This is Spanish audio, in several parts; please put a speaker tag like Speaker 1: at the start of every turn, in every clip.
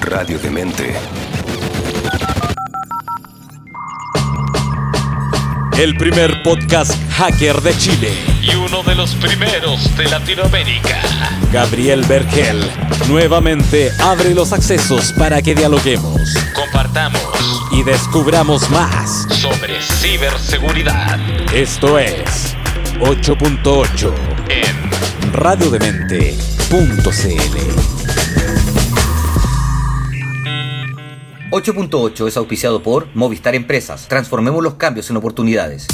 Speaker 1: Radio Demente.
Speaker 2: El primer podcast hacker de Chile.
Speaker 3: y uno de los primeros de Latinoamérica.
Speaker 2: Gabriel Bergel nuevamente abre los accesos para que dialoguemos
Speaker 3: Compartamos
Speaker 2: y descubramos más.
Speaker 3: sobre ciberseguridad
Speaker 2: Esto es 8.8
Speaker 3: en
Speaker 2: radiodemente.cl.
Speaker 4: 8.8 es auspiciado por Movistar Empresas. Transformemos los cambios en oportunidades.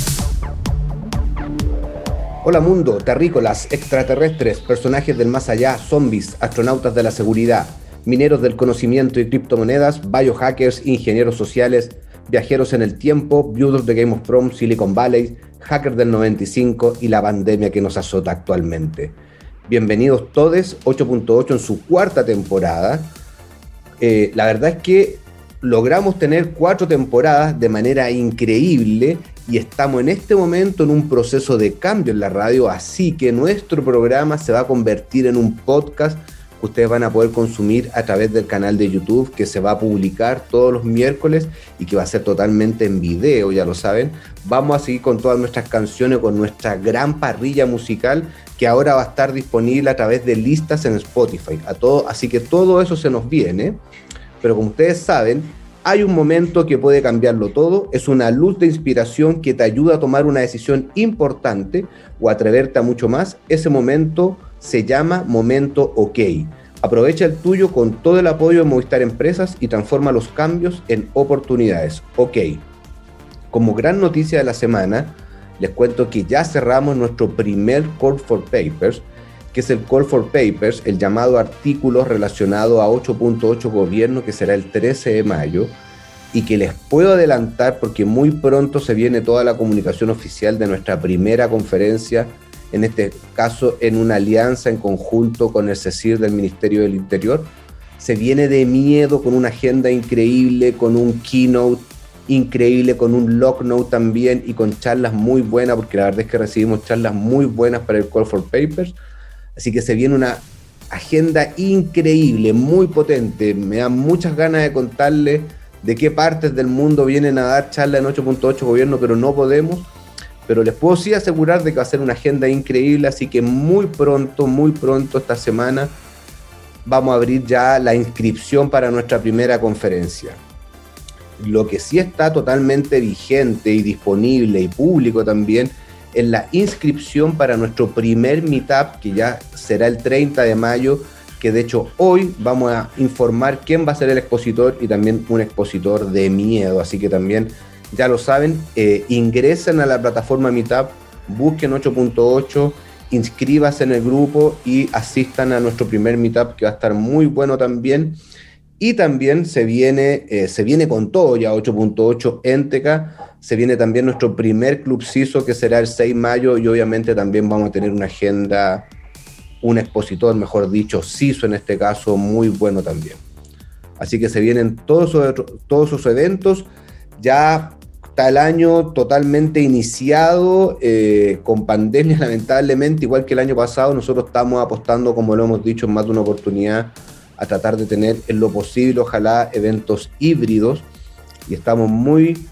Speaker 5: Hola mundo, terrícolas, extraterrestres, personajes del más allá, zombies, astronautas de la seguridad, mineros del conocimiento y criptomonedas, biohackers, ingenieros sociales, viajeros en el tiempo, viudos de Game of Thrones, Silicon Valley, hackers del 95 y la pandemia que nos azota actualmente. Bienvenidos todos, 8.8 en su cuarta temporada. Eh, la verdad es que logramos tener cuatro temporadas de manera increíble y estamos en este momento en un proceso de cambio en la radio, así que nuestro programa se va a convertir en un podcast que ustedes van a poder consumir a través del canal de YouTube que se va a publicar todos los miércoles y que va a ser totalmente en video, ya lo saben. Vamos a seguir con todas nuestras canciones, con nuestra gran parrilla musical que ahora va a estar disponible a través de listas en Spotify. A todo, así que todo eso se nos viene pero como ustedes saben, hay un momento que puede cambiarlo todo, es una luz de inspiración que te ayuda a tomar una decisión importante o atreverte a mucho más. Ese momento se llama momento OK. Aprovecha el tuyo con todo el apoyo de Movistar Empresas y transforma los cambios en oportunidades. OK. Como gran noticia de la semana, les cuento que ya cerramos nuestro primer Call for Papers, que es el Call for Papers, el llamado artículo relacionado a 8.8 gobierno, que será el 13 de mayo, y que les puedo adelantar porque muy pronto se viene toda la comunicación oficial de nuestra primera conferencia, en este caso en una alianza en conjunto con el CECIR del Ministerio del Interior. Se viene de miedo con una agenda increíble, con un keynote increíble, con un lock note también y con charlas muy buenas, porque la verdad es que recibimos charlas muy buenas para el Call for Papers. Así que se viene una agenda increíble, muy potente. Me da muchas ganas de contarles de qué partes del mundo vienen a dar charla en 8.8 gobierno, pero no podemos. Pero les puedo sí asegurar de que va a ser una agenda increíble, así que muy pronto, muy pronto esta semana vamos a abrir ya la inscripción para nuestra primera conferencia. Lo que sí está totalmente vigente y disponible y público también en la inscripción para nuestro primer meetup, que ya será el 30 de mayo, que de hecho hoy vamos a informar quién va a ser el expositor y también un expositor de miedo. Así que también, ya lo saben, eh, ingresen a la plataforma Meetup, busquen 8.8, inscríbanse en el grupo y asistan a nuestro primer Meetup, que va a estar muy bueno también. Y también se viene, eh, se viene con todo ya 8.8 Enteca. Se viene también nuestro primer Club CISO que será el 6 de mayo y obviamente también vamos a tener una agenda, un expositor, mejor dicho, CISO en este caso, muy bueno también. Así que se vienen todos esos, todos esos eventos. Ya está el año totalmente iniciado eh, con pandemia lamentablemente, igual que el año pasado, nosotros estamos apostando, como lo hemos dicho en más de una oportunidad, a tratar de tener en lo posible, ojalá, eventos híbridos. Y estamos muy,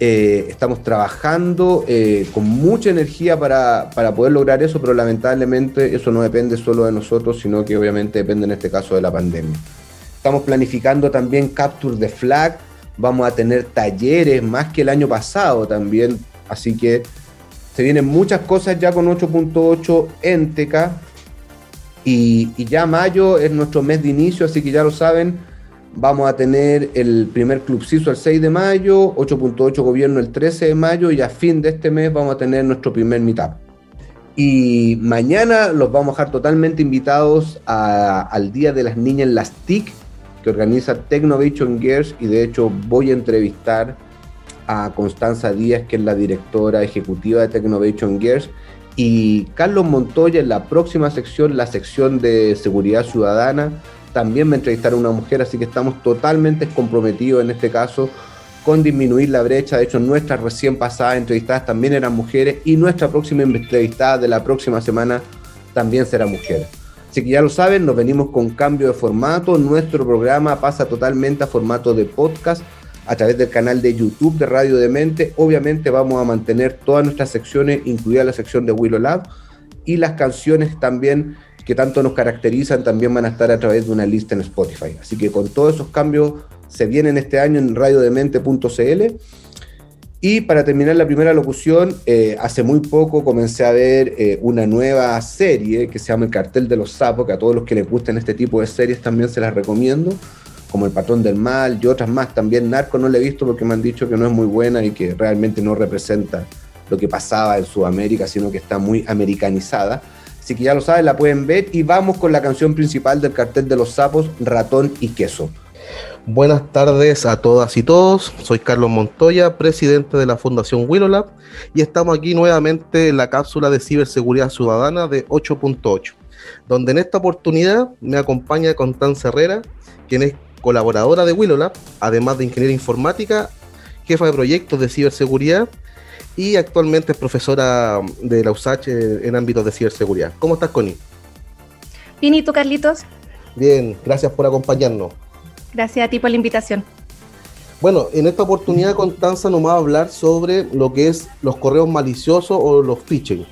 Speaker 5: eh, estamos trabajando eh, con mucha energía para, para, poder lograr eso, pero lamentablemente eso no depende solo de nosotros, sino que obviamente depende en este caso de la pandemia. Estamos planificando también Capture the Flag, vamos a tener talleres más que el año pasado también, así que se vienen muchas cosas ya con 8.8 Enteca, y, ya mayo es nuestro mes de inicio, así que ya lo saben, vamos a tener el primer Club CISO el 6 de mayo, 8.8 Gobierno el 13 de mayo y a fin de este mes vamos a tener nuestro primer meetup. Y mañana los vamos a dejar totalmente invitados al Día de las Niñas en las TIC, que organiza Technovation Gears, y de hecho voy a entrevistar a Constanza Díaz, que es la directora ejecutiva de Technovation Gears, y Carlos Montoya en la próxima sección, la sección de seguridad ciudadana, también me entrevistará una mujer, así que estamos totalmente comprometidos en este caso con disminuir la brecha. De hecho, nuestras recién pasadas entrevistadas también eran mujeres y nuestra próxima entrevistada de la próxima semana también será mujer. Así que ya lo saben, nos venimos con cambio de formato. Nuestro programa pasa totalmente a formato de podcast a través del canal de YouTube de Radio Demente. Obviamente vamos a mantener todas nuestras secciones, incluida la sección de Willow Lab y las canciones también que tanto nos caracterizan también van a estar a través de una lista en Spotify. Así que con todos esos cambios se vienen este año en radiodemente.cl. Y para terminar la primera locución, eh, hace muy poco comencé a ver eh, una nueva serie que se llama El Cartel de los Sapos, que a todos los que les gusten este tipo de series también se las recomiendo, como El Patrón del Mal y otras más. También Narco no la he visto porque me han dicho que no es muy buena y que realmente no representa lo que pasaba en Sudamérica, sino que está muy americanizada. Así que ya lo saben, la pueden ver y vamos con la canción principal del cartel de los sapos, Ratón y Queso.
Speaker 1: Buenas tardes a todas y todos. Soy Carlos Montoya, presidente de la Fundación Willowlab y estamos aquí nuevamente en la cápsula de ciberseguridad ciudadana de 8.8, donde en esta oportunidad me acompaña Constanza Herrera, quien es colaboradora de Willowlab, además de ingeniera informática, jefa de proyectos de ciberseguridad y actualmente es profesora de la USACH en ámbitos de ciberseguridad. ¿Cómo estás, Connie?
Speaker 6: Bien, ¿y tú, Carlitos?
Speaker 1: Bien, gracias por acompañarnos.
Speaker 6: Gracias a ti por la invitación.
Speaker 1: Bueno, en esta oportunidad Constanza nos va a hablar sobre lo que es los correos maliciosos o los phishing.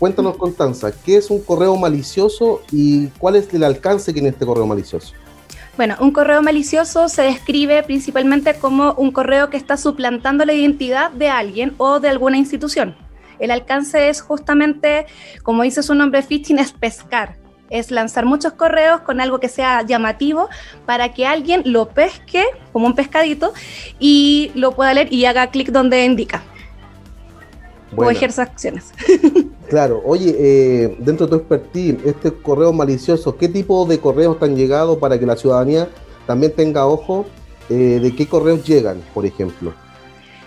Speaker 1: Cuéntanos, Constanza, ¿qué es un correo malicioso y cuál es el alcance que tiene este correo malicioso?
Speaker 6: Bueno, un correo malicioso se describe principalmente como un correo que está suplantando la identidad de alguien o de alguna institución. El alcance es justamente, como dice su nombre, phishing, es pescar. Es lanzar muchos correos con algo que sea llamativo para que alguien lo pesque como un pescadito y lo pueda leer y haga clic donde indica. O ejerza acciones.
Speaker 1: Claro, oye, eh, dentro de tu expertise, este correo malicioso, ¿qué tipo de correos están llegado para que la ciudadanía también tenga ojo eh, de qué correos llegan, por ejemplo?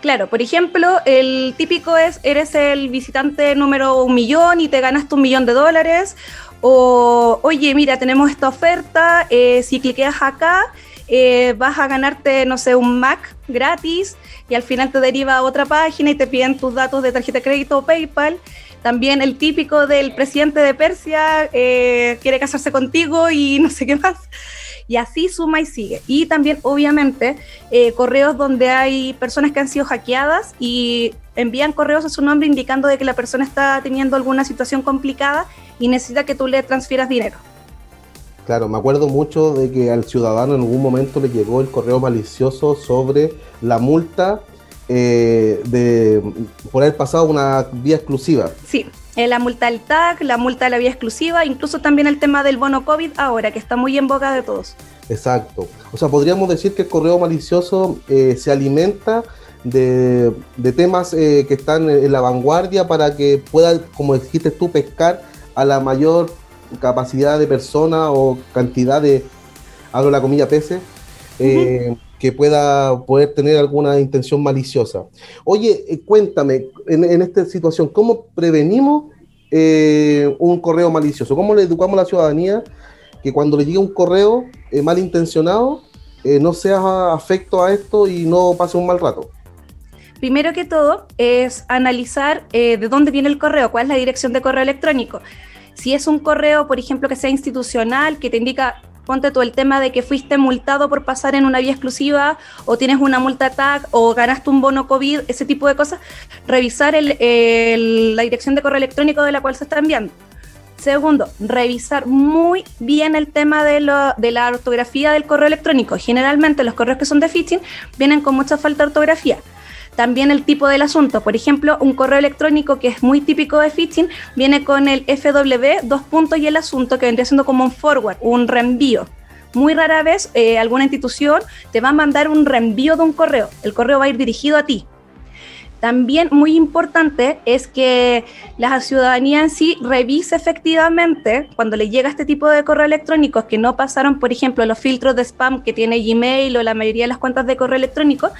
Speaker 6: Claro, por ejemplo, el típico es, eres el visitante número un millón y te ganaste un millón de dólares, o oye, mira, tenemos esta oferta, eh, si cliqueas acá, vas a ganarte, no sé, un Mac gratis y al final te deriva a otra página y te piden tus datos de tarjeta de crédito o PayPal también el típico del presidente de Persia eh, quiere casarse contigo y no sé qué más. Y así suma y sigue. Y también, obviamente, eh, correos donde hay personas que han sido hackeadas y envían correos a su nombre indicando de que la persona está teniendo alguna situación complicada y necesita que tú le transfieras dinero.
Speaker 1: Claro, me acuerdo mucho de que al ciudadano en algún momento le llegó el correo malicioso sobre la multa eh, de por haber pasado una vía exclusiva.
Speaker 6: Sí, eh, la multa del TAC, la multa de la vía exclusiva, incluso también el tema del bono COVID ahora, que está muy en boca de todos.
Speaker 1: Exacto. O sea, podríamos decir que el correo malicioso eh, se alimenta de, temas que están en la vanguardia para que pueda, como dijiste tú, pescar a la mayor capacidad de persona o cantidad de, hablo la comilla peces, que pueda poder tener alguna intención maliciosa. Oye, eh, cuéntame, en, esta situación, ¿cómo prevenimos eh, un correo malicioso? ¿Cómo le educamos a la ciudadanía que cuando le llegue un correo eh, malintencionado no sea afecto a esto y no pase un mal rato?
Speaker 6: Primero que todo es analizar de dónde viene el correo, cuál es la dirección de correo electrónico. Si es un correo, por ejemplo, que sea institucional, que te indica ponte tú el tema de que fuiste multado por pasar en una vía exclusiva o tienes una multa TAG o ganaste un bono COVID, ese tipo de cosas, revisar la dirección de correo electrónico de la cual se está enviando. Segundo, revisar muy bien el tema de, de, la ortografía del correo electrónico. Generalmente los correos que son de phishing vienen con mucha falta de ortografía. También el tipo del asunto. Por ejemplo, un correo electrónico que es muy típico de phishing viene con el FW, dos puntos y el asunto, que vendría siendo como un forward, un reenvío. Muy rara vez eh, alguna institución te va a mandar un reenvío de un correo. El correo va a ir dirigido a ti. También muy importante es que la ciudadanía en sí revise efectivamente cuando le llega este tipo de correo electrónicos que no pasaron, por ejemplo, los filtros de spam que tiene Gmail o la mayoría de las cuentas de correo electrónico,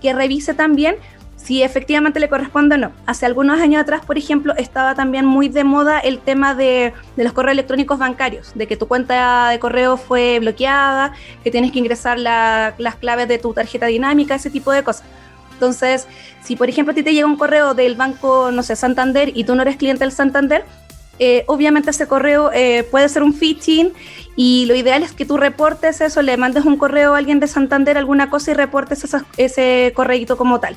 Speaker 6: que revise también si efectivamente le corresponde o no. Hace algunos años atrás, por ejemplo, estaba también muy de moda el tema de, los correos electrónicos bancarios, de que tu cuenta de correo fue bloqueada, que tienes que ingresar las claves de tu tarjeta dinámica, ese tipo de cosas. Entonces, si por ejemplo a ti te llega un correo del banco, no sé, Santander, y tú no eres cliente del Santander, eh, obviamente ese correo eh, puede ser un phishing y lo ideal es que tú reportes eso, le mandes un correo a alguien de Santander, alguna cosa y reportes ese correíto como tal.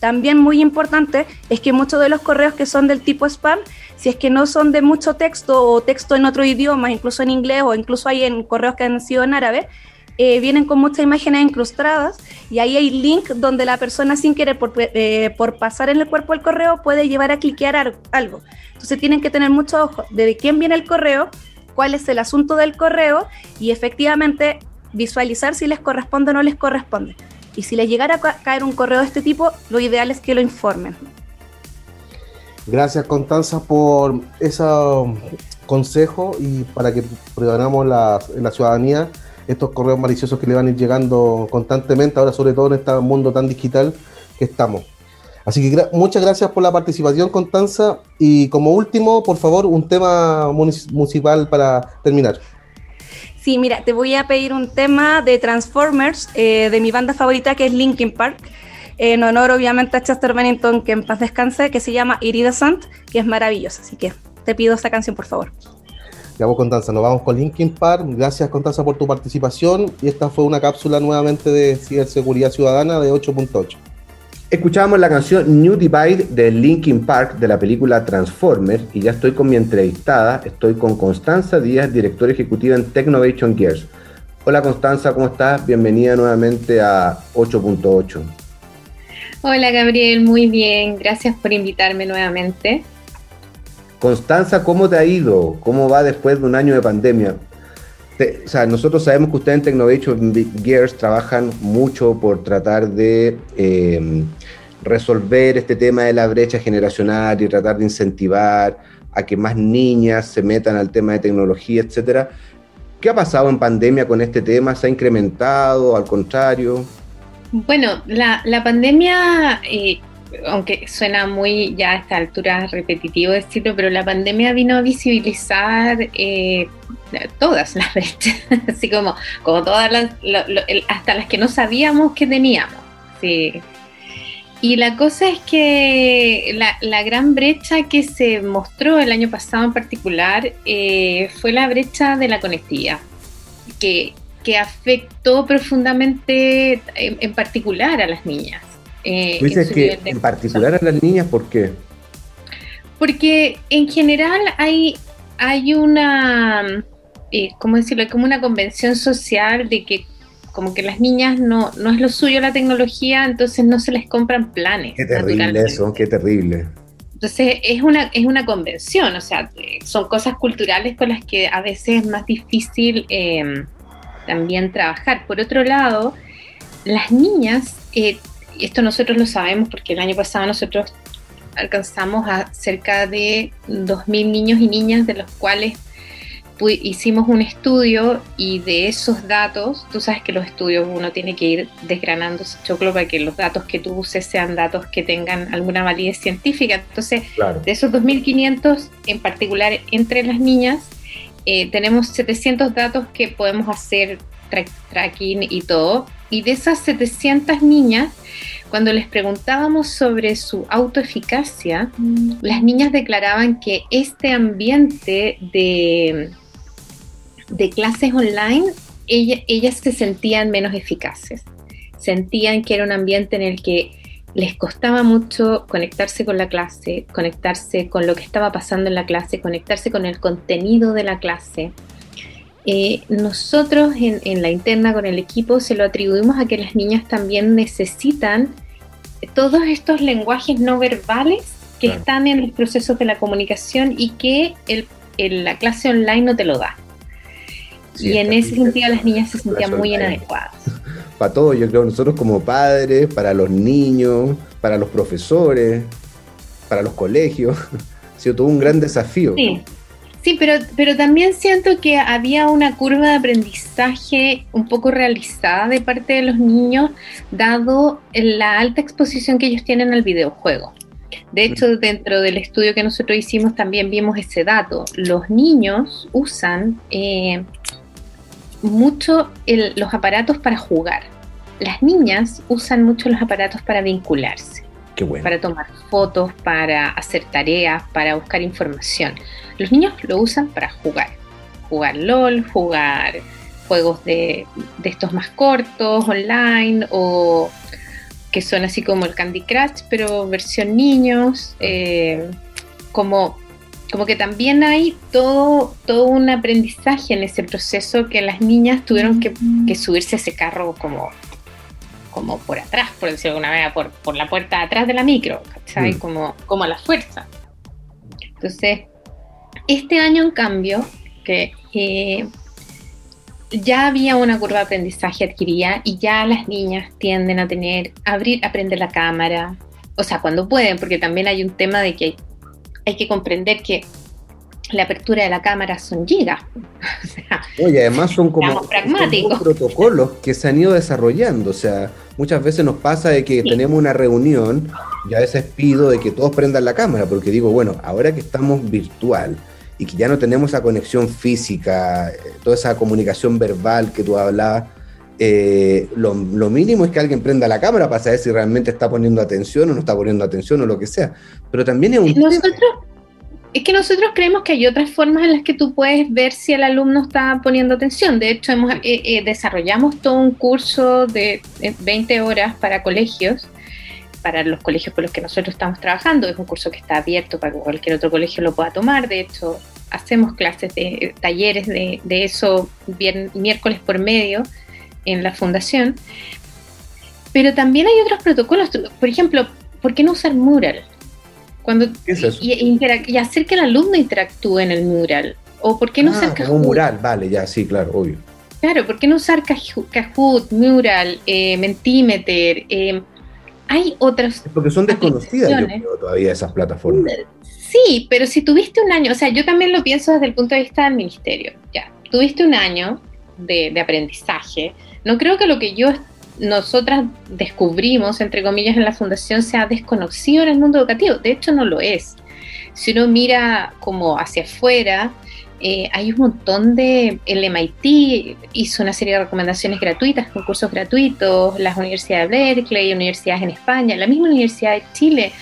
Speaker 6: También muy importante es que muchos de los correos que son del tipo spam, si es que no son de mucho texto o texto en otro idioma, incluso en inglés o incluso hay en correos que han sido en árabe, eh, vienen con muchas imágenes incrustadas y ahí hay link donde la persona sin querer por, eh, por pasar en el cuerpo del correo puede llevar a cliquear algo. Entonces tienen que tener mucho ojo de quién viene el correo, cuál es el asunto del correo y efectivamente visualizar si les corresponde o no les corresponde. Y si les llegara a caer un correo de este tipo, lo ideal es que lo informen.
Speaker 1: Gracias Constanza por ese consejo y para que prevenamos la, en la ciudadanía estos correos maliciosos que le van a ir llegando constantemente, ahora sobre todo en este mundo tan digital que estamos. Así que muchas gracias por la participación, Constanza. Y como último, por favor, un tema municipal para terminar.
Speaker 6: Sí, mira, te voy a pedir un tema de Transformers, eh, de mi banda favorita, que es Linkin Park, en honor obviamente a Chester Bennington, que en paz descanse, que se llama Iridescent, que es maravillosa. Así que te pido esa canción, por favor.
Speaker 1: Ya vamos, Constanza, nos vamos con Linkin Park. Gracias, Constanza, por tu participación. Y esta fue una cápsula nuevamente de ciberseguridad ciudadana de 8.8.
Speaker 5: Escuchábamos la canción New Divide de Linkin Park de la película Transformers y ya estoy con mi entrevistada, estoy con Constanza Díaz, directora ejecutiva en Technovation Gears. Hola Constanza, ¿cómo estás? Bienvenida nuevamente a 8.8.
Speaker 7: Hola Gabriel, muy bien, gracias por invitarme nuevamente.
Speaker 5: Constanza, ¿cómo te ha ido? ¿Cómo va después de un año de pandemia? o sea, nosotros sabemos que ustedes en Technovation Gears trabajan mucho por tratar de eh, resolver este tema de la brecha generacional y tratar de incentivar a que más niñas se metan al tema de tecnología, etcétera. ¿Qué ha pasado en pandemia con este tema? ¿Se ha incrementado? ¿Al contrario?
Speaker 7: Bueno, la, pandemia, eh, aunque suena muy ya a esta altura repetitivo decirlo, pero la pandemia vino a visibilizar eh, todas las brechas, así como, como todas las, hasta las que no sabíamos que teníamos. Sí. Y la cosa es que la, gran brecha que se mostró el año pasado en particular eh, fue la brecha de la conectividad, que, que afectó profundamente en, particular a las niñas.
Speaker 5: Eh, dices que en particular a las niñas, ¿por qué?
Speaker 7: Porque en general hay, hay una, eh, ¿cómo decirlo? Hay como una convención social de que como que las niñas no, no es lo suyo la tecnología, entonces no se les compran planes.
Speaker 5: Qué terrible eso, qué terrible.
Speaker 7: Entonces es una, es una convención, o sea, son cosas culturales con las que a veces es más difícil em, también trabajar. Por otro lado, las niñas, eh, esto nosotros lo sabemos porque el año pasado nosotros alcanzamos a cerca de 2.000 niños y niñas, de los cuales hicimos un estudio y de esos datos, tú sabes que los estudios uno tiene que ir desgranando ese choclo para que los datos que tú uses sean datos que tengan alguna validez científica. Entonces, de esos 2.500, en particular entre las niñas, eh, tenemos 700 datos que podemos hacer tracking y todo. Y de esas 700 niñas, cuando les preguntábamos sobre su autoeficacia, mm. las niñas declaraban que este ambiente de de clases online, ellas se sentían menos eficaces. Sentían que era un ambiente en el que les costaba mucho conectarse con la clase, conectarse con lo que estaba pasando en la clase, conectarse con el contenido de la clase. Eh, nosotros en, la interna con el equipo se lo atribuimos a que las niñas también necesitan todos estos lenguajes no verbales que están en los procesos de la comunicación y que la clase online no te lo da. Y en ese sentido las niñas se sentían muy inadecuadas.
Speaker 5: Para todos, yo creo, nosotros como padres, para los niños, para los profesores, para los colegios, ha sido todo un gran desafío.
Speaker 7: Sí, sí pero, pero también siento que había una curva de aprendizaje un poco realizada de parte de los niños, dado la alta exposición que ellos tienen al videojuego. De hecho, dentro del estudio que nosotros hicimos también vimos ese dato. Los niños usan eh, mucho los aparatos para jugar. Las niñas usan mucho los aparatos para vincularse.
Speaker 5: Qué bueno.
Speaker 7: para tomar fotos, para hacer tareas, para buscar información. Los niños lo usan para jugar. Jugar LOL, jugar juegos de, de estos más cortos, online, o que son así como el Candy Crush, pero versión niños. eh, como, como que también hay todo, todo un aprendizaje en ese proceso que las niñas tuvieron que, que subirse a ese carro como, como por atrás, por decirlo de alguna manera, por, por la puerta de atrás de la micro, ¿cachai?
Speaker 5: Mm.
Speaker 7: Como, como a la fuerza. Entonces, este año, en cambio, que eh, ya había una curva de aprendizaje adquirida y ya las niñas tienden a tener, abrir, aprender la cámara, o sea, cuando pueden, porque también hay un tema de que hay, hay que comprender que la apertura de la cámara son gigas. O sea,
Speaker 5: Oye, además son como,
Speaker 7: pragmáticos.
Speaker 5: protocolos que se han ido desarrollando. O sea, muchas veces nos pasa de que
Speaker 7: Sí.
Speaker 5: tenemos una reunión y a veces pido de que todos prendan la cámara, porque digo, bueno, ahora que estamos virtual y que ya no tenemos esa conexión física, eh, toda esa comunicación verbal que tú hablabas, eh, lo, lo mínimo es que alguien prenda la cámara para saber si realmente está poniendo atención o no está poniendo atención o lo que sea. Pero también es un tema-
Speaker 7: nosotros, es que nosotros creemos que hay otras formas en las que tú puedes ver si el alumno está poniendo atención. De hecho, hemos, eh, eh, desarrollamos todo un curso de eh, 20 horas para colegios, para los colegios con los que nosotros estamos trabajando. Es un curso que está abierto para que cualquier otro colegio lo pueda tomar. De hecho, hacemos clases de eh, talleres de, de eso miércoles por medio en la fundación. Pero también hay otros protocolos. Por ejemplo, ¿por qué no usar mural? Cuando,
Speaker 5: ¿Qué es eso?
Speaker 7: y, y interac- y hacer que el alumno interactúe en el mural. ¿O por qué no
Speaker 5: Ah,
Speaker 7: usar Kahoot?
Speaker 5: un mural, vale, ya, sí, claro, obvio.
Speaker 7: Claro, ¿por qué no usar Kahoot, Mural, eh, Mentimeter? eh, hay otras...
Speaker 5: Porque son desconocidas, yo creo, todavía esas plataformas.
Speaker 7: Sí, pero si tuviste un año, o sea, yo también lo pienso desde el punto de vista del ministerio. Ya, tuviste un año de, de aprendizaje. No creo que lo que yo, nosotras descubrimos, entre comillas, en la fundación sea desconocido en el mundo educativo. De hecho, no lo es. Si uno mira como hacia afuera, eh, hay un montón de. El MIT hizo una serie de recomendaciones gratuitas, concursos gratuitos, las universidades de Berkeley, universidades en España, la misma Universidad de Chile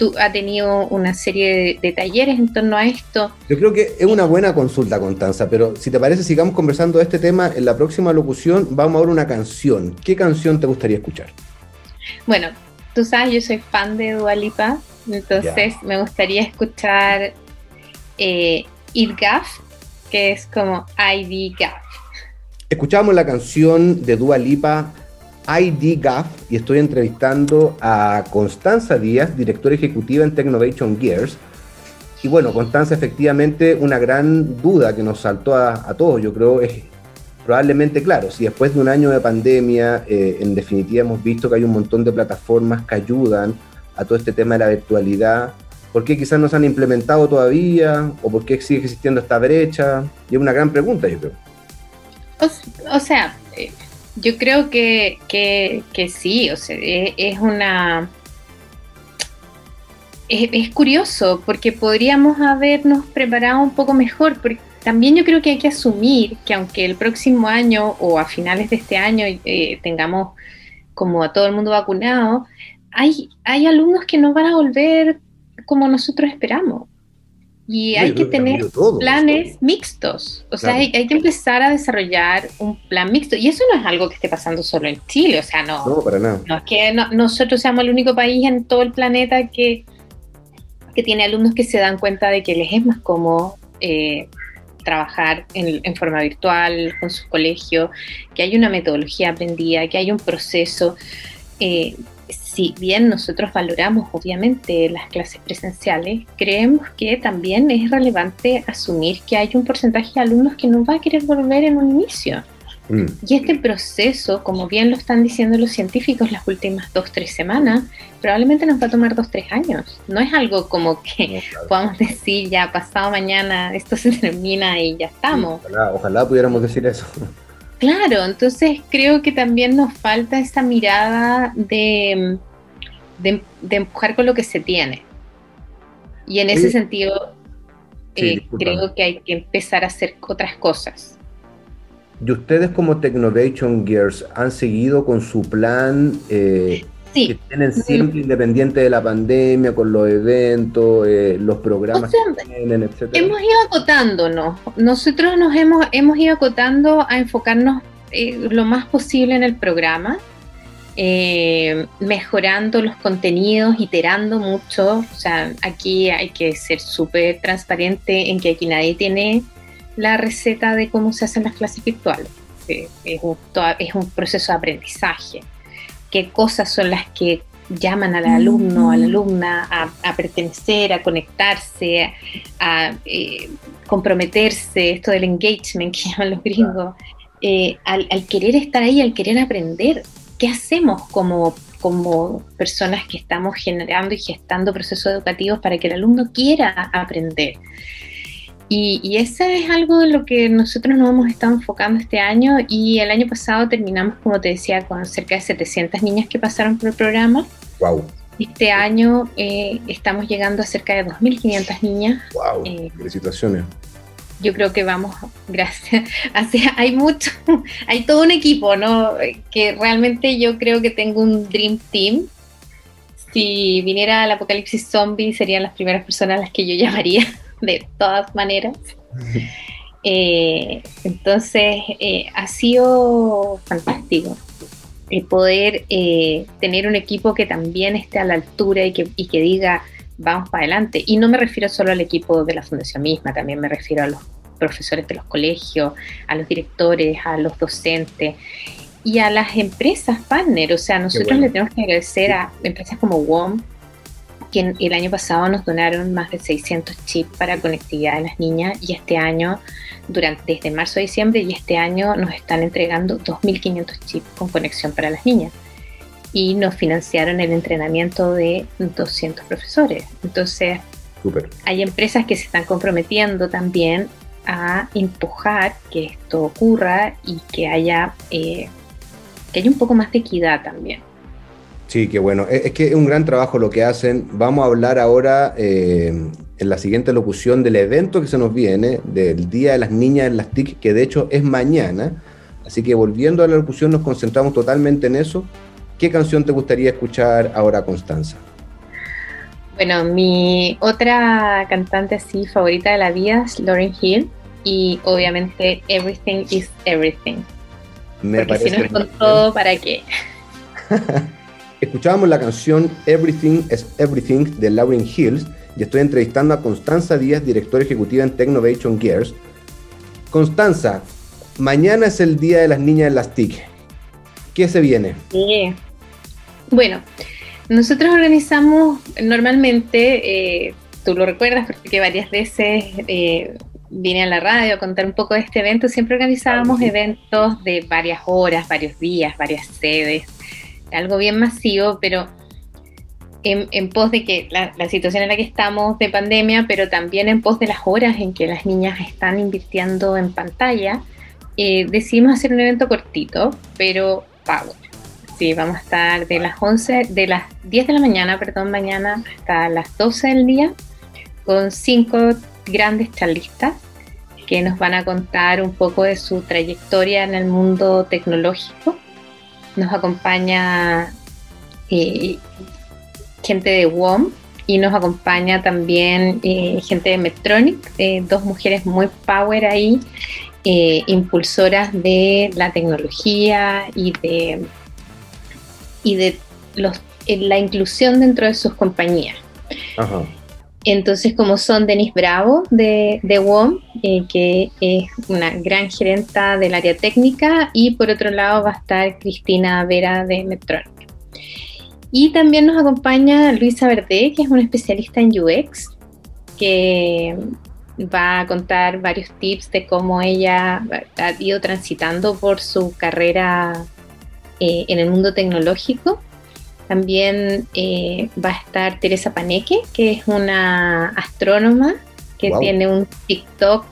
Speaker 7: tu- ha tenido una serie de, de talleres en torno a esto.
Speaker 5: Yo creo que es una buena consulta, Constanza, pero si te parece, sigamos conversando de este tema. En la próxima locución vamos a ver una canción. ¿Qué canción te gustaría escuchar?
Speaker 7: Bueno, tú sabes, yo soy fan de Dualipa, entonces me gustaría escuchar eh, It Gaff, que es como ID Gaff.
Speaker 5: Escuchamos la canción de Dua Lipa, ID Gaff, y estoy entrevistando a Constanza Díaz, directora ejecutiva en Technovation Gears. Y bueno, Constanza, efectivamente, una gran duda que nos saltó a, a todos, yo creo, es probablemente, claro, si después de un año de pandemia, eh, en definitiva hemos visto que hay un montón de plataformas que ayudan a todo este tema de la virtualidad, ¿por qué quizás no se han implementado todavía? ¿O por qué sigue existiendo esta brecha? Y es una gran pregunta, yo creo.
Speaker 7: O sea, eh, yo creo que, que, que sí, o sea, e- es, una... Es, curioso porque podríamos habernos preparado un poco mejor, porque también yo creo que hay que asumir que aunque el próximo año o a finales de este año eh, tengamos como a todo el mundo vacunado, hay, hay alumnos que no van a volver como nosotros esperamos. Y hay que tener planes mixtos. O sea,
Speaker 5: Claro.
Speaker 7: hay, hay que empezar a desarrollar un plan mixto. Y eso no es algo que esté pasando solo en Chile. O sea, no,
Speaker 5: No, para nada.
Speaker 7: no es que no- nosotros seamos el único país en todo el planeta que, que tiene alumnos que se dan cuenta de que les es más cómodo eh, trabajar en, en forma virtual con sus colegios, que hay una metodología aprendida, que hay un proceso. Eh, si bien nosotros valoramos obviamente las clases presenciales, creemos que también es relevante asumir que hay un porcentaje de alumnos que no va a querer volver en un inicio.
Speaker 5: Mm.
Speaker 7: Y este proceso, como bien lo están diciendo los científicos las últimas dos, tres semanas, probablemente nos va a tomar dos, tres años. No es algo como que
Speaker 5: No, claro.
Speaker 7: podamos decir ya pasado mañana esto se termina y ya estamos.
Speaker 5: Ojalá, ojalá pudiéramos decir eso.
Speaker 7: Claro, entonces creo que también nos falta esa mirada de, de, de empujar con lo que se tiene. Y en ese sentido,
Speaker 5: Sí,
Speaker 7: eh, creo que hay que empezar a hacer otras cosas.
Speaker 5: ¿Y ustedes como Technovation Gears han seguido con su plan eh,
Speaker 7: Sí.
Speaker 5: que tienen siempre independiente de la pandemia, con los eventos, eh, los programas
Speaker 7: O sea,
Speaker 5: que tienen, etcétera.
Speaker 7: Hemos ido acotándonos. Nosotros nos hemos, hemos ido acotando a enfocarnos eh, lo más posible en el programa, eh, mejorando los contenidos, iterando mucho. O sea, aquí hay que ser súper transparente en que aquí nadie tiene la receta de cómo se hacen las clases virtuales. Es un, toda- es un proceso de aprendizaje. Qué cosas son las que llaman al alumno, a la alumna a, a pertenecer, a conectarse, a eh, comprometerse, esto del engagement que llaman los gringos, eh, al, al querer estar ahí, al querer aprender. ¿Qué hacemos como, como personas que estamos generando y gestando procesos educativos para que el alumno quiera aprender? Y, y eso es algo en lo que nosotros nos hemos estado enfocando este año y el año pasado terminamos, como te decía, con cerca de 700 niñas que pasaron por el programa.
Speaker 5: Wow,
Speaker 7: Este año eh, estamos llegando a cerca de 2.500 niñas.
Speaker 5: wow,
Speaker 7: Eh,
Speaker 5: felicitaciones.
Speaker 7: Yo creo que vamos, gracias. Hay mucho, hay todo un equipo, ¿no? Que realmente yo creo que tengo un Dream Team. Si viniera el apocalipsis zombie, serían las primeras personas a las que yo llamaría, de todas maneras. Eh, entonces, eh, ha sido fantástico el poder eh, tener un equipo que también esté a la altura y que, y que diga, vamos para adelante. Y no me refiero solo al equipo de la fundación misma, también me refiero a los profesores de los colegios, a los directores, a los docentes y a las empresas partner. O sea, nosotros
Speaker 5: bueno.
Speaker 7: le tenemos que agradecer a empresas como WOM, que el año pasado nos donaron más de 600 chips para conectividad de las niñas y este año, durante, desde marzo a diciembre, y este año nos están entregando 2.500 chips con conexión para las niñas. Y nos financiaron el entrenamiento de 200 profesores. Entonces, hay empresas que se están comprometiendo también a empujar que esto ocurra y que haya, eh, que haya un poco más de equidad también.
Speaker 5: Sí, qué bueno. Es, que es un gran trabajo lo que hacen. Vamos a hablar ahora eh, en la siguiente locución del evento que se nos viene, del Día de las Niñas en las TIC, que de hecho es mañana. Así que volviendo a la locución, nos concentramos totalmente en eso. ¿Qué canción te gustaría escuchar ahora, Constanza?
Speaker 7: Bueno, mi otra cantante así favorita de la vida es Lauryn Hill y obviamente Everything is Everything.
Speaker 5: Me
Speaker 7: Porque si no es con todo, ¿para qué?
Speaker 5: Escuchábamos la canción Everything is Everything de Lauryn Hills y estoy entrevistando a Constanza Díaz, directora ejecutiva en Technovation Gears. Constanza, mañana es el Día de las Niñas en las TIC. ¿Qué se viene?
Speaker 7: Sí. Bueno, nosotros organizamos normalmente, eh, tú lo recuerdas porque varias veces eh, vine a la radio a contar un poco de este evento, siempre organizábamos
Speaker 5: sí.
Speaker 7: eventos de varias horas, varios días, varias sedes, algo bien masivo, pero en, en pos de que la, la situación en la que estamos de pandemia, pero también en pos de las horas en que las niñas están invirtiendo en pantalla, eh, decidimos hacer un evento cortito, pero power. Sí, vamos a estar de las 11, de las 10 de la mañana, perdón, mañana hasta las 12 del día, con cinco grandes charlistas que nos van a contar un poco de su trayectoria en el mundo tecnológico. Nos acompaña eh, gente de WOM y nos acompaña también eh, gente de Medtronic, eh, dos mujeres muy power ahí, impulsoras de la tecnología y de, y de los, la inclusión dentro de sus compañías.
Speaker 5: Ajá.
Speaker 7: Entonces, como son Denise Bravo de, de WOM, eh, que es una gran gerenta del área técnica, y por otro lado va a estar Cristina Vera de Medtronic. Y también nos acompaña Luisa Verde, que es una especialista en UX, que va a contar varios tips de cómo ella ha ido transitando por su carrera eh, en el mundo tecnológico. También eh, va a estar Teresa Paneque, que es una astrónoma que
Speaker 5: Wow.
Speaker 7: tiene un TikTok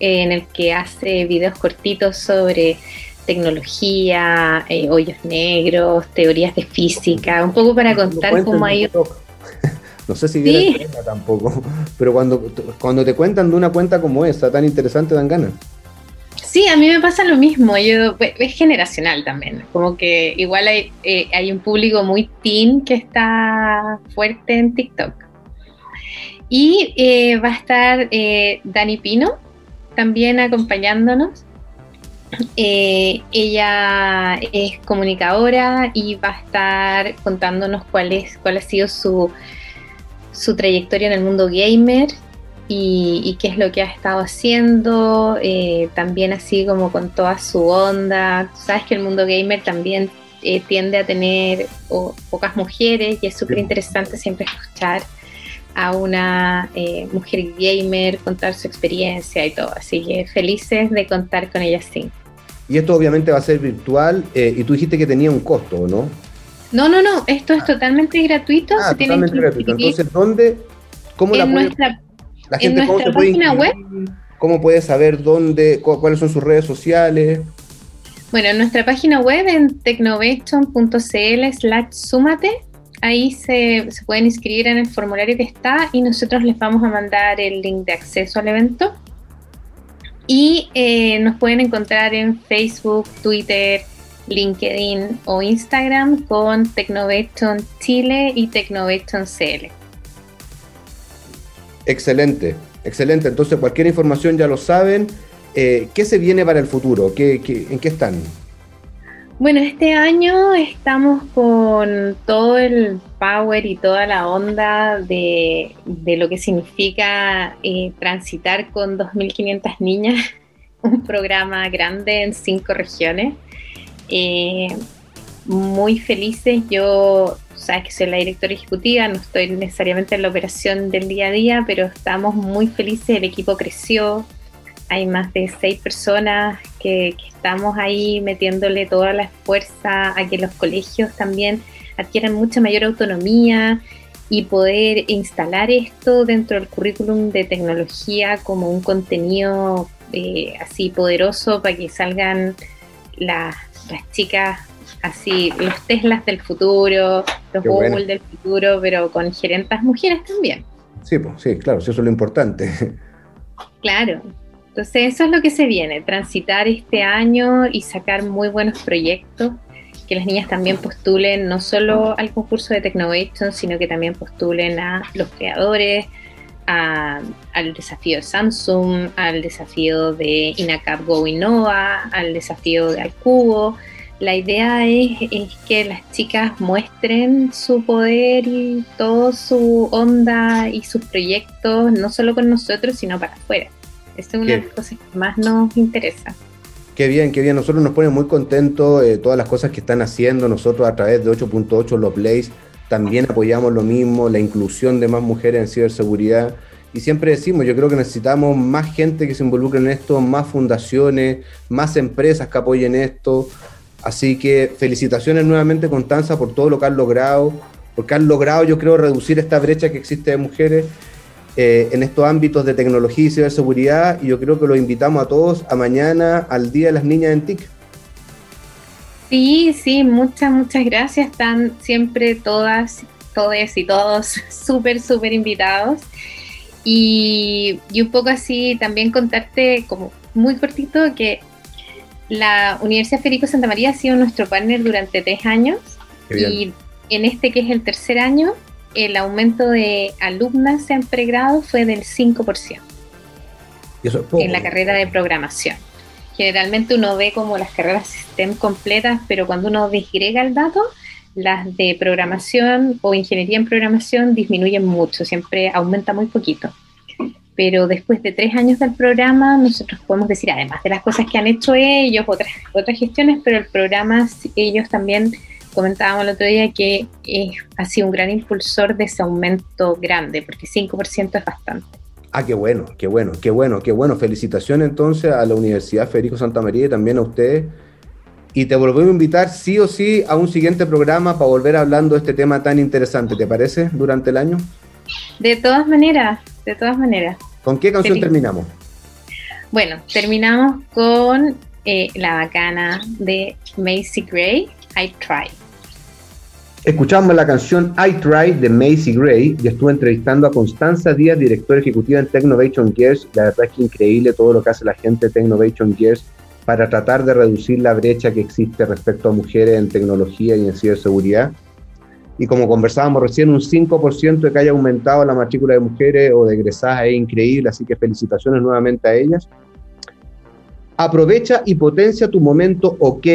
Speaker 7: eh, en el que hace videos cortitos sobre tecnología, eh, hoyos negros, teorías de física, un poco para contar cómo ha
Speaker 5: en
Speaker 7: ido.
Speaker 5: TikTok. No sé si
Speaker 7: Sí.
Speaker 5: tampoco, pero cuando, cuando te cuentan de una cuenta como esa, tan interesante, dan ganas.
Speaker 7: Sí, a mí me pasa lo mismo. Yo, pues, es generacional también. Como que igual hay, eh, hay un público muy teen que está fuerte en TikTok. Y eh, va a estar eh, Dani Pino también acompañándonos. ella es comunicadora y va a estar contándonos cuál, es, cuál ha sido su, su trayectoria en el mundo gamer y, qué es lo que ha estado haciendo, eh, también así como con toda su onda. sabes que el mundo gamer también eh, tiende a tener pocas mujeres y es súper interesante siempre escuchar a una eh, mujer gamer contar su experiencia y todo. Así que felices de contar con ella sí.
Speaker 5: Y esto obviamente va a ser virtual y tú dijiste que tenía un costo, ¿no?
Speaker 7: No, no, no, esto es totalmente gratuito.
Speaker 5: Ah, totalmente gratuito. Entonces, ¿dónde? ¿Cómo la
Speaker 7: nuestra, la gente en nuestra página web.
Speaker 5: ¿Cómo puede saber dónde, cuáles son sus redes sociales?
Speaker 7: Bueno, en nuestra página web en technovation.cl slash sumate, ahí se, pueden inscribir en el formulario que está y nosotros les vamos a mandar el link de acceso al evento. Y eh, nos pueden encontrar en Facebook, Twitter, LinkedIn o Instagram con Technovation Chile y Technovation CL.
Speaker 5: Excelente, excelente. Entonces, cualquier información ya lo saben. Eh, ¿Qué se viene para el futuro? ¿Qué, en qué están?
Speaker 7: Bueno, este año estamos con todo el power y toda la onda de, lo que significa eh, transitar con 2.500 niñas, un programa grande en cinco regiones. Eh, muy felices. Yo sabes que soy la directora ejecutiva, no estoy necesariamente en la operación del día a día, pero estamos muy felices, el equipo creció, hay más de seis personas que, estamos ahí metiéndole toda la fuerza a que los colegios también adquieran mucha mayor autonomía y poder instalar esto dentro del currículum de tecnología como un contenido eh, así poderoso para que salgan las, las chicas así los Teslas del futuro, los Google del futuro, pero con gerentes mujeres también.
Speaker 5: Sí, pues, sí, claro, eso es lo importante.
Speaker 7: Claro. Entonces eso es lo que se viene, transitar este año y sacar muy buenos proyectos, que las niñas también postulen no solo al concurso de Technovation, sino que también postulen a los creadores, al desafío de Samsung, al desafío de INACAP Go Innova, al desafío de Alcubo, la idea es, que las chicas muestren su poder y toda su onda y sus proyectos, no solo con nosotros, sino para afuera. Esa es una de las cosas que más nos interesa.
Speaker 5: Qué bien, qué bien. Nosotros nos pone muy contentos eh, todas las cosas que están haciendo. Nosotros a través de 8.8 Los Blaze también apoyamos lo mismo, la inclusión de más mujeres en ciberseguridad. Y siempre decimos, yo creo que necesitamos más gente que se involucre en esto, más fundaciones, más empresas que apoyen esto. Así que felicitaciones nuevamente, Constanza, por todo lo que han logrado, porque han logrado, yo creo, reducir esta brecha que existe de mujeres eh, en estos ámbitos de tecnología y ciberseguridad. Y yo creo que los invitamos a todos a mañana al Día de las Niñas en TIC.
Speaker 7: Sí, sí, muchas, muchas gracias. Están siempre todas, todos y todos súper, súper invitados. Y un poco así también contarte como muy cortito que la Universidad Federico Santa María ha sido nuestro partner durante tres años y en este que es el tercer año, el aumento de alumnas en pregrado fue del 5%. ¿Y eso es En la carrera de programación. Generalmente uno ve como las carreras estén completas, pero cuando uno desgrega el dato, las de programación o ingeniería en programación disminuyen mucho, siempre aumenta muy poquito pero después de tres años del programa, nosotros podemos decir, además de las cosas que han hecho ellos, otras, otras gestiones, pero el programa, ellos también comentábamos el otro día que ha sido un gran impulsor de ese aumento grande, porque 5% es bastante.
Speaker 5: Ah, qué bueno, qué bueno, qué bueno, qué bueno. Felicitaciones entonces a la Universidad Federico Santa María y también a ustedes. Y te volvemos a invitar sí o sí a un siguiente programa para volver hablando de este tema tan interesante, ¿te parece? Durante el año.
Speaker 7: De todas maneras, de todas maneras.
Speaker 5: ¿Con qué canción terminamos?
Speaker 7: Bueno, terminamos con eh, la bacana de Macy Gray, I Try.
Speaker 5: Escuchamos la canción I Tried de Macy Gray y estuve entrevistando a Constanza Díaz, directora ejecutiva en Technovation Gears. La verdad es que increíble todo lo que hace la gente de Technovation Gears para tratar de reducir la brecha que existe respecto a mujeres en tecnología y en ciberseguridad. Y como conversábamos recién, un 5% de que haya aumentado la matrícula de mujeres o de egresadas es increíble, así que felicitaciones nuevamente a ellas. Aprovecha y potencia tu momento OK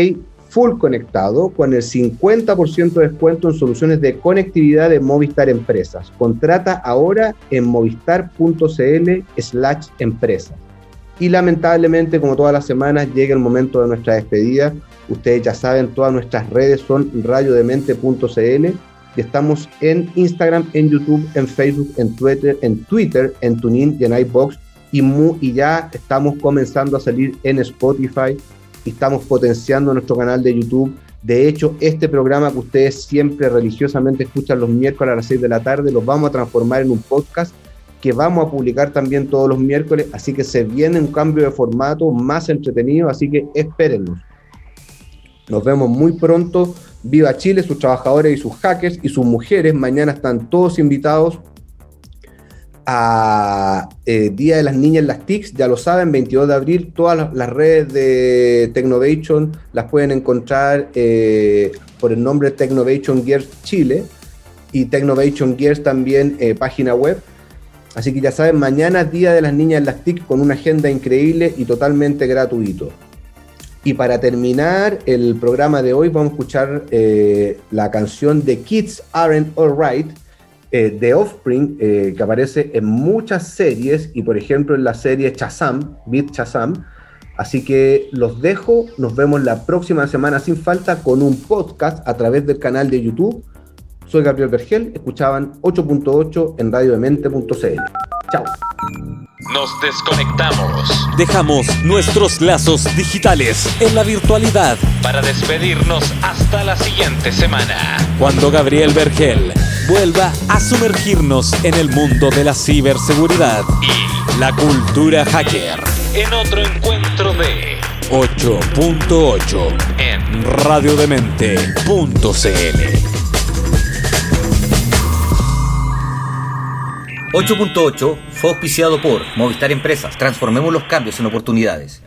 Speaker 5: full conectado con el 50% de descuento en soluciones de conectividad de Movistar Empresas. Contrata ahora en movistar.cl slash empresas. Y lamentablemente, como todas las semanas, llega el momento de nuestra despedida. Ustedes ya saben, todas nuestras redes son radiodemente.cl y estamos en Instagram, en YouTube, en Facebook, en Twitter, en Twitter, en TuneIn y en iBox. Y, y ya estamos comenzando a salir en Spotify, estamos potenciando nuestro canal de YouTube. De hecho, este programa que ustedes siempre religiosamente escuchan los miércoles a las 6 de la tarde, los vamos a transformar en un podcast que vamos a publicar también todos los miércoles, así que se viene un cambio de formato más entretenido, así que espérennos. Nos vemos muy pronto. Viva Chile, sus trabajadores y sus hackers y sus mujeres. Mañana están todos invitados a eh, Día de las Niñas en las TICs, ya lo saben, 22 de abril, todas las, redes de Technovation las pueden encontrar eh, por el nombre Technovation Gears Chile y Technovation Gears también eh, página web. Así que ya saben, mañana Día de las Niñas en las TIC con una agenda increíble y totalmente gratuito. Y para terminar el programa de hoy vamos a escuchar la canción de Kids Aren't Alright eh, de Offspring, eh, que aparece en muchas series y por ejemplo en la serie Chazam, Beat Chazam. Así que los dejo, nos vemos la próxima semana sin falta con un podcast a través del canal de YouTube. Soy Gabriel Vergel, escuchaban 8.8 en radiodemente.cl. Chao.
Speaker 3: Nos desconectamos.
Speaker 2: Dejamos nuestros lazos digitales en la virtualidad
Speaker 3: para despedirnos hasta la siguiente semana.
Speaker 2: Cuando Gabriel Vergel vuelva a sumergirnos en el mundo de la ciberseguridad y la cultura hacker.
Speaker 3: En otro encuentro de
Speaker 2: 8.8 en radiodemente.cl.
Speaker 4: 8.8 fue auspiciado por Movistar Empresas. Transformemos los cambios en oportunidades.